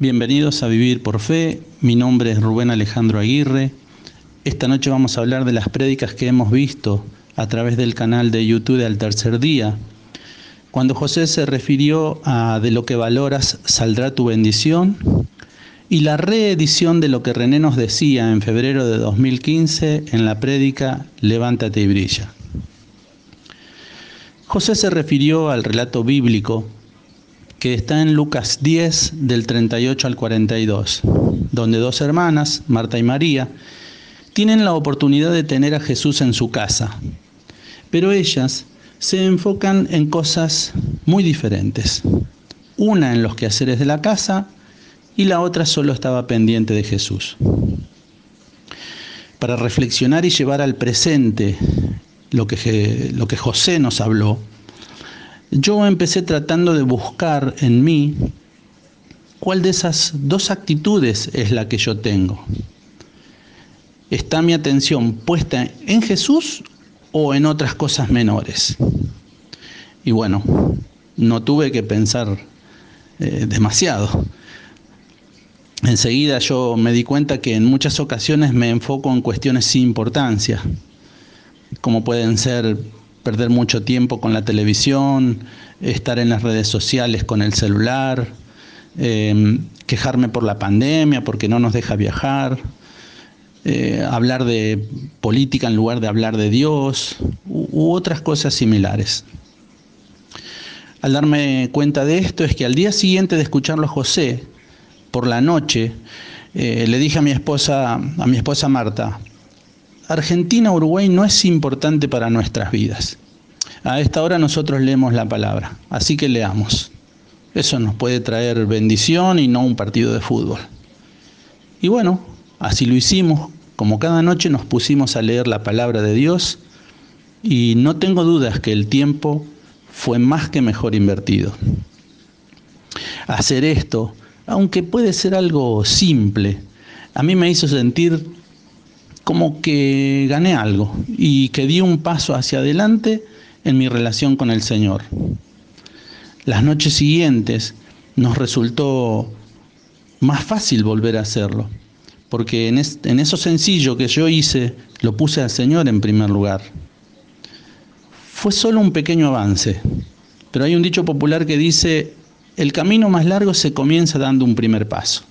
Bienvenidos a Vivir por Fe, mi nombre es Rubén Alejandro Aguirre. Esta noche vamos a hablar de las prédicas que hemos visto a través del canal de YouTube del Tercer Día. Cuando José se refirió a de lo que valoras saldrá tu bendición y la reedición de lo que René nos decía en febrero de 2015 en la prédica Levántate y brilla. José se refirió al relato bíblico que está en Lucas 10 del 38 al 42, donde dos hermanas, Marta y María, tienen la oportunidad de tener a Jesús en su casa, pero ellas se enfocan en cosas muy diferentes. Una en los quehaceres de la casa y la otra solo estaba pendiente de Jesús. Para reflexionar y llevar al presente lo que, lo que José nos habló, yo empecé tratando de buscar en mí cuál de esas dos actitudes es la que yo tengo. ¿Está mi atención puesta en Jesús o en otras cosas menores? Y bueno, no tuve que pensar eh, demasiado. Enseguida yo me di cuenta que en muchas ocasiones me enfoco en cuestiones sin importancia, como pueden ser perder mucho tiempo con la televisión, estar en las redes sociales con el celular, eh, quejarme por la pandemia, porque no nos deja viajar, eh, hablar de política en lugar de hablar de Dios u, otras cosas similares. Al darme cuenta de esto es que al día siguiente de escucharlo a José, por la noche, eh, le dije a mi esposa, a mi esposa Marta, Argentina, Uruguay no es importante para nuestras vidas. A esta hora nosotros leemos la palabra, así que leamos. Eso nos puede traer bendición y no un partido de fútbol. Y bueno, así lo hicimos, como cada noche nos pusimos a leer la palabra de Dios y no tengo dudas que el tiempo fue más que mejor invertido. Hacer esto, aunque puede ser algo simple, a mí me hizo sentir como que gané algo y que di un paso hacia adelante en mi relación con el Señor. Las noches siguientes nos resultó más fácil volver a hacerlo, porque en, eso sencillo que yo hice, lo puse al Señor en primer lugar. Fue solo un pequeño avance, pero hay un dicho popular que dice, el camino más largo se comienza dando un primer paso.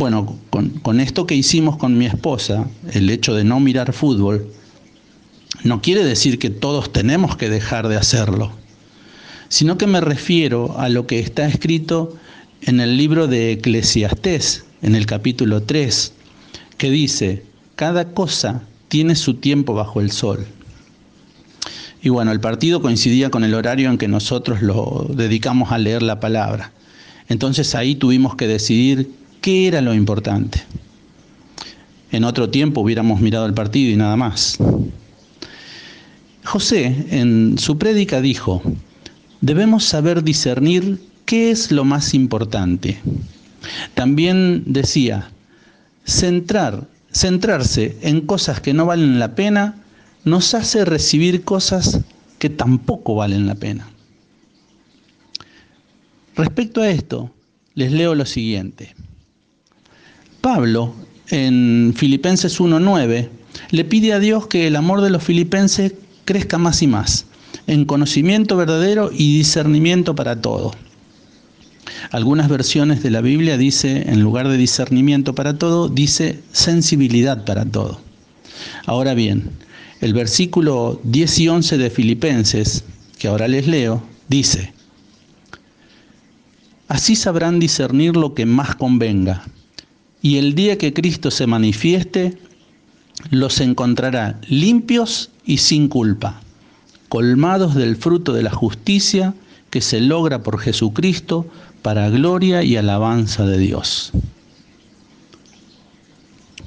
Bueno, con, esto que hicimos con mi esposa, el hecho de no mirar fútbol, no quiere decir que todos tenemos que dejar de hacerlo, sino que me refiero a lo que está escrito en el libro de Eclesiastés, en el capítulo 3, que dice, cada cosa tiene su tiempo bajo el sol. Y bueno, el partido coincidía con el horario en que nosotros lo dedicamos a leer la palabra. Entonces ahí tuvimos que decidir ¿Qué era lo importante? En otro tiempo hubiéramos mirado el partido y nada más. José en su prédica dijo, debemos saber discernir qué es lo más importante. También decía, centrar, centrarse en cosas que no valen la pena nos hace recibir cosas que tampoco valen la pena. Respecto a esto, les leo lo siguiente. Pablo, en Filipenses 1.9, le pide a Dios que el amor de los filipenses crezca más y más, en conocimiento verdadero y discernimiento para todo. Algunas versiones de la Biblia dice, en lugar de discernimiento para todo, dice sensibilidad para todo. Ahora bien, el versículo 10 y 11 de Filipenses, que ahora les leo, dice, Así sabrán discernir lo que más convenga y el día que Cristo se manifieste, los encontrará limpios y sin culpa, colmados del fruto de la justicia que se logra por Jesucristo para gloria y alabanza de Dios.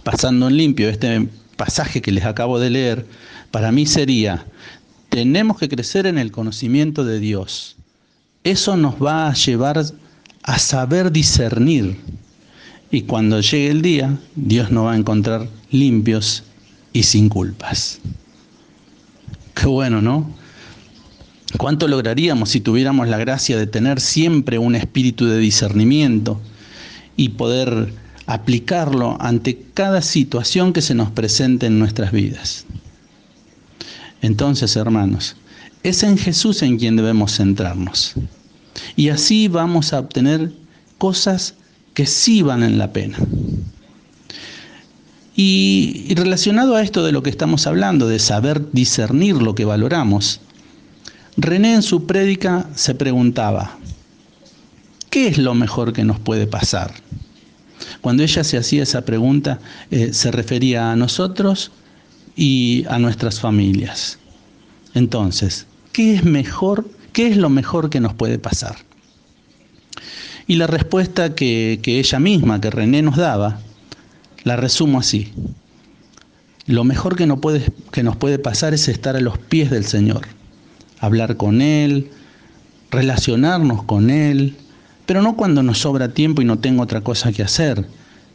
Pasando en limpio este pasaje que les acabo de leer, para mí sería, tenemos que crecer en el conocimiento de Dios. Eso nos va a llevar a saber discernir y cuando llegue el día, Dios nos va a encontrar limpios y sin culpas. Qué bueno, ¿no? ¿Cuánto lograríamos si tuviéramos la gracia de tener siempre un espíritu de discernimiento y poder aplicarlo ante cada situación que se nos presente en nuestras vidas? Entonces, hermanos, es en Jesús en quien debemos centrarnos. Y así vamos a obtener cosas que sí valen la pena. Y, relacionado a esto de lo que estamos hablando, de saber discernir lo que valoramos, René en su prédica se preguntaba, ¿qué es lo mejor que nos puede pasar? Cuando ella se hacía esa pregunta, eh, se refería a nosotros y a nuestras familias. Entonces, ¿qué es mejor? ¿Qué es lo mejor que nos puede pasar? Y la respuesta que, ella misma, que René nos daba, la resumo así. Lo mejor que, no que nos puede pasar es estar a los pies del Señor, hablar con Él, relacionarnos con Él, pero no cuando nos sobra tiempo y no tengo otra cosa que hacer,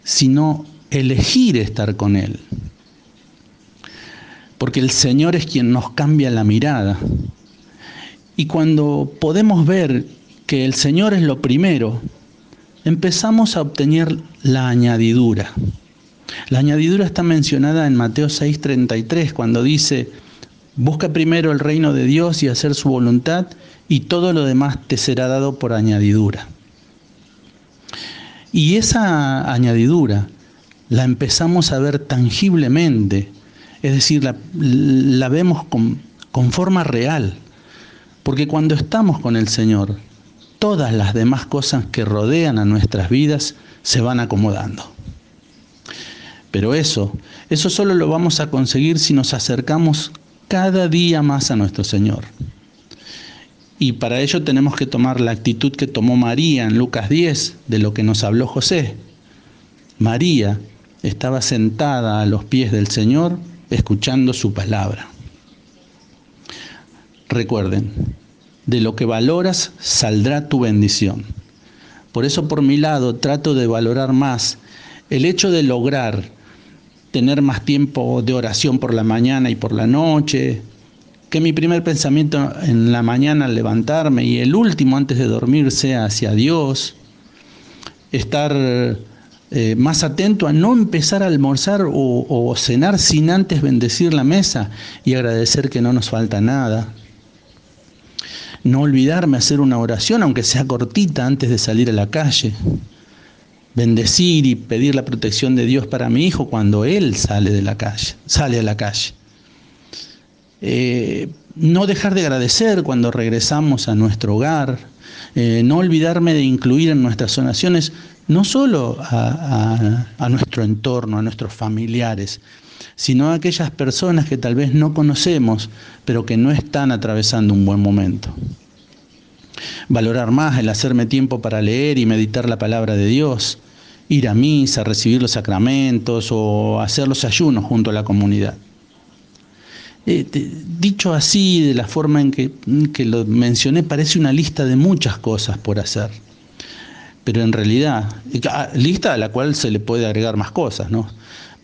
sino elegir estar con Él. Porque el Señor es quien nos cambia la mirada. Y cuando podemos ver que el Señor es lo primero, empezamos a obtener la añadidura. La añadidura está mencionada en Mateo 6:33 cuando dice, busca primero el reino de Dios y hacer su voluntad y todo lo demás te será dado por añadidura. Y esa añadidura la empezamos a ver tangiblemente, es decir, la, vemos con, con forma real, porque cuando estamos con el Señor, todas las demás cosas que rodean a nuestras vidas se van acomodando. Pero eso, eso solo lo vamos a conseguir si nos acercamos cada día más a nuestro Señor. Y para ello tenemos que tomar la actitud que tomó María en Lucas 10, de lo que nos habló José. María estaba sentada a los pies del Señor escuchando su palabra. Recuerden, de lo que valoras saldrá tu bendición. Por eso por mi lado trato de valorar más el hecho de lograr tener más tiempo de oración por la mañana y por la noche, que mi primer pensamiento en la mañana al levantarme y el último antes de dormir sea hacia Dios, estar eh, más atento a no empezar a almorzar o, o cenar sin antes bendecir la mesa y agradecer que no nos falta nada. No olvidarme hacer una oración, aunque sea cortita, antes de salir a la calle bendecir y pedir la protección de Dios para mi hijo cuando él sale de la calle, sale a la calle. Eh, no dejar de agradecer cuando regresamos a nuestro hogar, eh, no olvidarme de incluir en nuestras oraciones no solo a, a, nuestro entorno, a nuestros familiares, sino a aquellas personas que tal vez no conocemos, pero que no están atravesando un buen momento. Valorar más el hacerme tiempo para leer y meditar la palabra de Dios, ir a misa, recibir los sacramentos o hacer los ayunos junto a la comunidad. Eh, dicho así, de la forma en que, que lo mencioné, parece una lista de muchas cosas por hacer. Pero en realidad, ah, lista a la cual se le puede agregar más cosas, ¿no?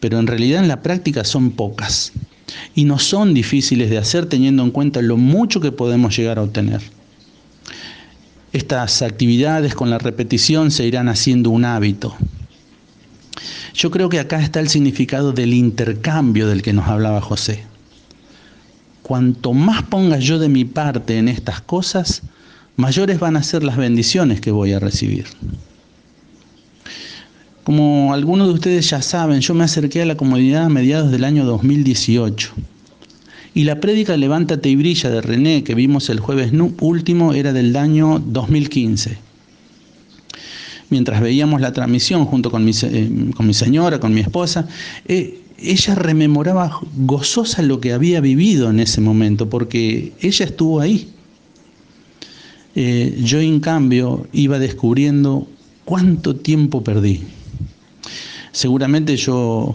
Pero en realidad en la práctica son pocas y no son difíciles de hacer teniendo en cuenta lo mucho que podemos llegar a obtener. Estas actividades con la repetición se irán haciendo un hábito. Yo creo que acá está el significado del intercambio del que nos hablaba José. Cuanto más ponga yo de mi parte en estas cosas, mayores van a ser las bendiciones que voy a recibir. Como algunos de ustedes ya saben, yo me acerqué a la comunidad a mediados del año 2018 y la prédica Levántate y brilla de René, que vimos el jueves último, era del año 2015. Mientras veíamos la transmisión junto con mi, eh, señora, con mi esposa, eh, ella rememoraba gozosa lo que había vivido en ese momento, porque ella estuvo ahí. Eh, yo en cambio iba descubriendo cuánto tiempo perdí. Seguramente yo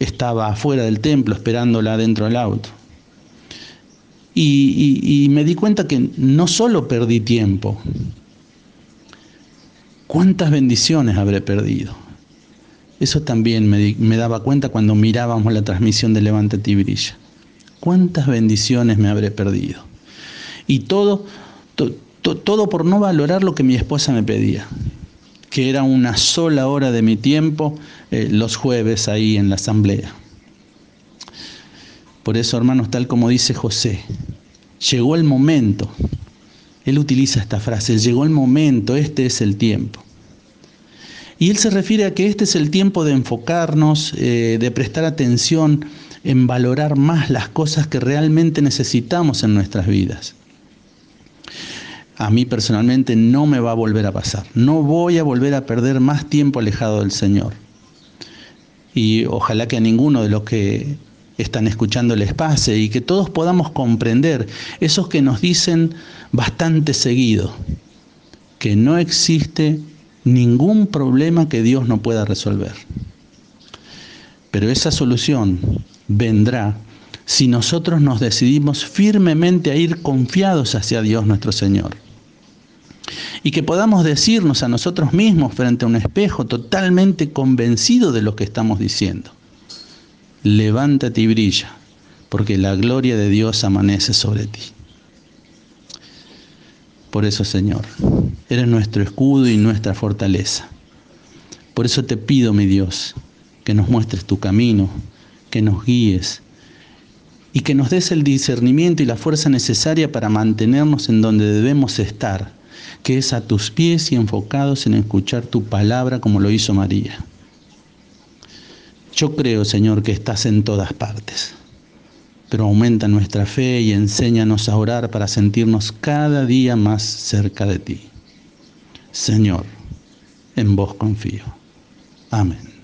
estaba afuera del templo esperándola dentro del auto. Y, me di cuenta que no solo perdí tiempo, ¿cuántas bendiciones habré perdido? Eso también me, daba cuenta cuando mirábamos la transmisión de Levántate y Brilla. ¿Cuántas bendiciones me habré perdido? Y todo, todo por no valorar lo que mi esposa me pedía, que era una sola hora de mi tiempo eh, los jueves ahí en la asamblea. Por eso, hermanos, tal como dice José, llegó el momento. Él utiliza esta frase, llegó el momento, este es el tiempo. Y él se refiere a que este es el tiempo de enfocarnos, eh, de prestar atención en valorar más las cosas que realmente necesitamos en nuestras vidas. A mí personalmente no me va a volver a pasar. No voy a volver a perder más tiempo alejado del Señor. Y ojalá que a ninguno de los que están escuchando les pase y que todos podamos comprender esos que nos dicen bastante seguido que no existe ningún problema que Dios no pueda resolver. Pero esa solución vendrá si nosotros nos decidimos firmemente a ir confiados hacia Dios nuestro Señor. Y que podamos decirnos a nosotros mismos frente a un espejo totalmente convencido de lo que estamos diciendo. Levántate y brilla, porque la gloria de Dios amanece sobre ti. Por eso, Señor, eres nuestro escudo y nuestra fortaleza. Por eso te pido, mi Dios, que nos muestres tu camino, que nos guíes y que nos des el discernimiento y la fuerza necesaria para mantenernos en donde debemos estar, que es a tus pies y enfocados en escuchar tu palabra como lo hizo María. Yo creo, Señor, que estás en todas partes, pero aumenta nuestra fe y enséñanos a orar para sentirnos cada día más cerca de ti. Señor, en vos confío. Amén.